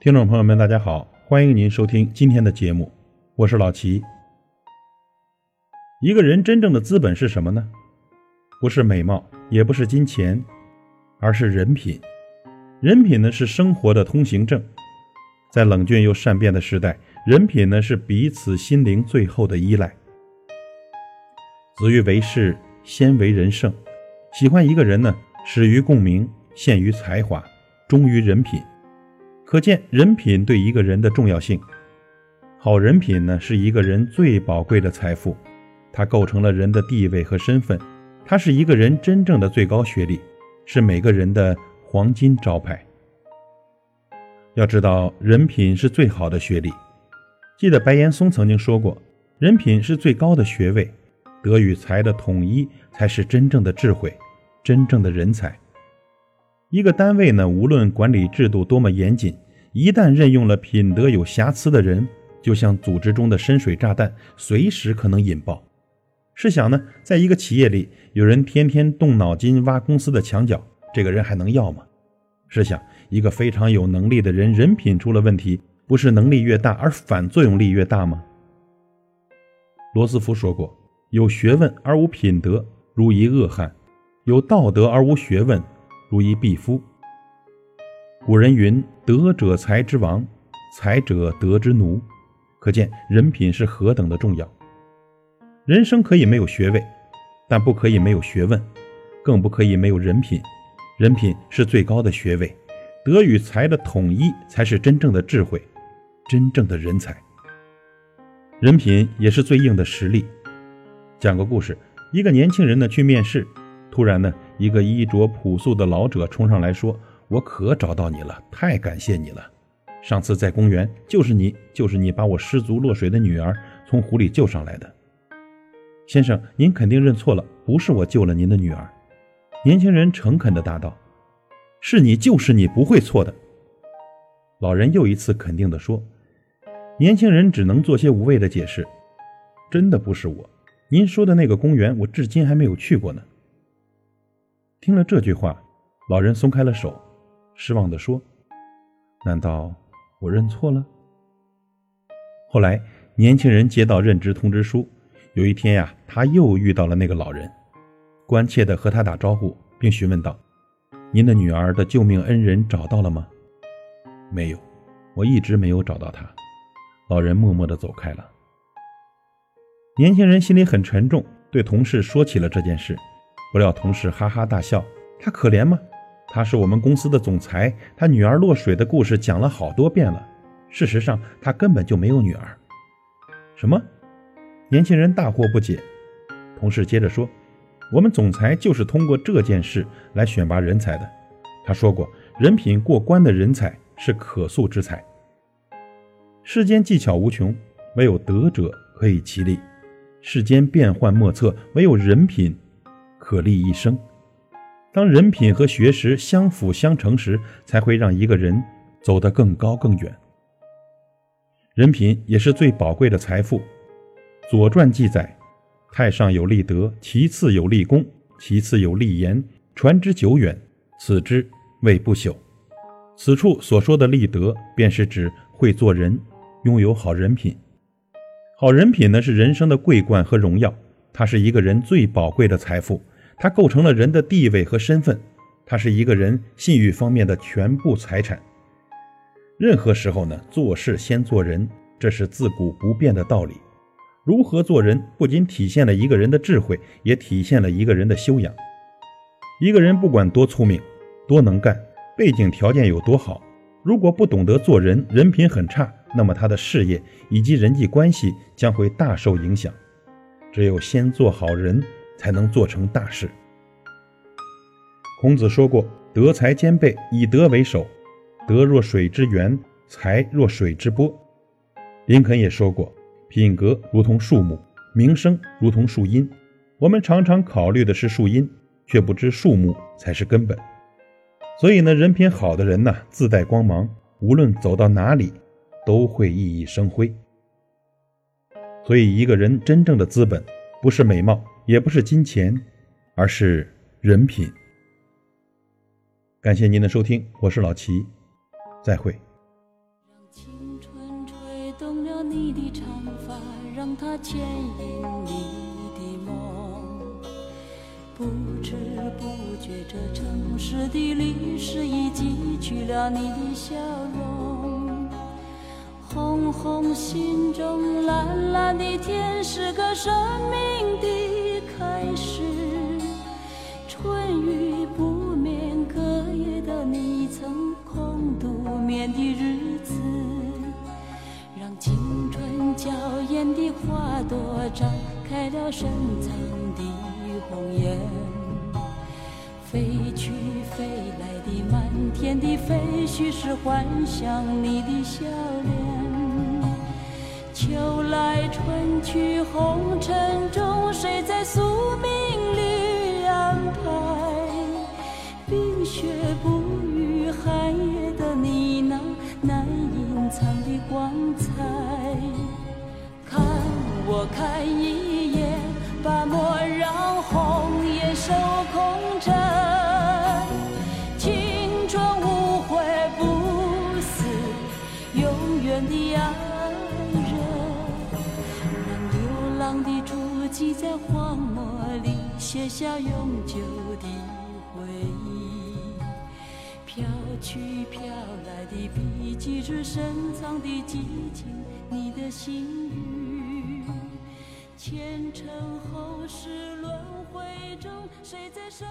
听众朋友们，大家好，欢迎您收听今天的节目，我是老齐。一个人真正的资本是什么呢？不是美貌，也不是金钱，而是人品。人品呢，是生活的通行证。在冷峻又善变的时代，人品呢，是彼此心灵最后的依赖。子欲为事，先为人圣。喜欢一个人呢，始于共鸣，陷于才华，忠于人品。可见人品对一个人的重要性。好人品呢，是一个人最宝贵的财富，它构成了人的地位和身份，它是一个人真正的最高学历，是每个人的黄金招牌。要知道，人品是最好的学历。记得白岩松曾经说过：“人品是最高的学位，德与才的统一才是真正的智慧，真正的人才。”一个单位呢，无论管理制度多么严谨，一旦任用了品德有瑕疵的人，就像组织中的深水炸弹，随时可能引爆。试想呢，在一个企业里，有人天天动脑筋挖公司的墙角，这个人还能要吗？试想，一个非常有能力的人，人品出了问题，不是能力越大而反作用力越大吗？罗斯福说过：“有学问而无品德，如一恶汉；有道德而无学问。”如一匹夫。古人云：“德者才之王，才者德之奴。”可见人品是何等的重要。人生可以没有学位，但不可以没有学问，更不可以没有人品。人品是最高的学位，德与才的统一才是真正的智慧，真正的人才。人品也是最硬的实力。讲个故事：一个年轻人呢去面试。突然呢，一个衣着朴素的老者冲上来说：“我可找到你了，太感谢你了！上次在公园，就是你，就是你把我失足落水的女儿从湖里救上来的。先生，您肯定认错了，不是我救了您的女儿。”年轻人诚恳地答道：“是你，就是你，不会错的。”老人又一次肯定地说：“年轻人只能做些无谓的解释，真的不是我。您说的那个公园，我至今还没有去过呢。”听了这句话，老人松开了手，失望地说：“难道我认错了？”后来，年轻人接到任职通知书。有一天呀，他又遇到了那个老人，关切地和他打招呼，并询问道：“您的女儿的救命恩人找到了吗？”“没有，我一直没有找到她。”老人默默地走开了。年轻人心里很沉重，对同事说起了这件事。不料同事哈哈大笑：“他可怜吗？他是我们公司的总裁，他女儿落水的故事讲了好多遍了。事实上，他根本就没有女儿。”什么？年轻人大惑不解。同事接着说：“我们总裁就是通过这件事来选拔人才的。他说过，人品过关的人才是可塑之才。世间技巧无穷，唯有德者可以其立；世间变幻莫测，唯有人品。”可立一生。当人品和学识相辅相成时，才会让一个人走得更高更远。人品也是最宝贵的财富。《左传》记载：“太上有立德，其次有立功，其次有立言，传之久远，此之谓不朽。”此处所说的立德，便是指会做人，拥有好人品。好人品呢，是人生的桂冠和荣耀，它是一个人最宝贵的财富。它构成了人的地位和身份，它是一个人信誉方面的全部财产。任何时候呢，做事先做人，这是自古不变的道理。如何做人，不仅体现了一个人的智慧，也体现了一个人的修养。一个人不管多聪明、多能干，背景条件有多好，如果不懂得做人，人品很差，那么他的事业以及人际关系将会大受影响。只有先做好人。才能做成大事。孔子说过：“德才兼备，以德为首。德若水之源，才若水之波。”林肯也说过：“品格如同树木，名声如同树荫。”我们常常考虑的是树荫，却不知树木才是根本。所以呢，人品好的人呢，自带光芒，无论走到哪里，都会熠熠生辉。所以，一个人真正的资本，不是美貌。也不是金钱，而是人品。感谢您的收听，我是老齐，再会。让青春吹动了你的长发，让它牵引你的梦。不知不觉，这城市的历史已记取了你的笑容。红红心中，蓝蓝的天，是个生命的开始。春雨不眠，隔夜的你曾空独眠的日子，让青春娇艳的花朵绽开了深藏的红颜。飞去飞来的满天的飞絮，是幻想你的笑脸。秋来春去红尘中，谁在宿命里安排？冰雪不语，寒夜的你那难隐藏的光彩。看我看一眼，把莫让红颜守空枕。青春无悔不死，永远的爱。写下永久的回忆，飘去飘来的笔迹是深藏的激情，你的心语。前尘后世轮回中，谁在生？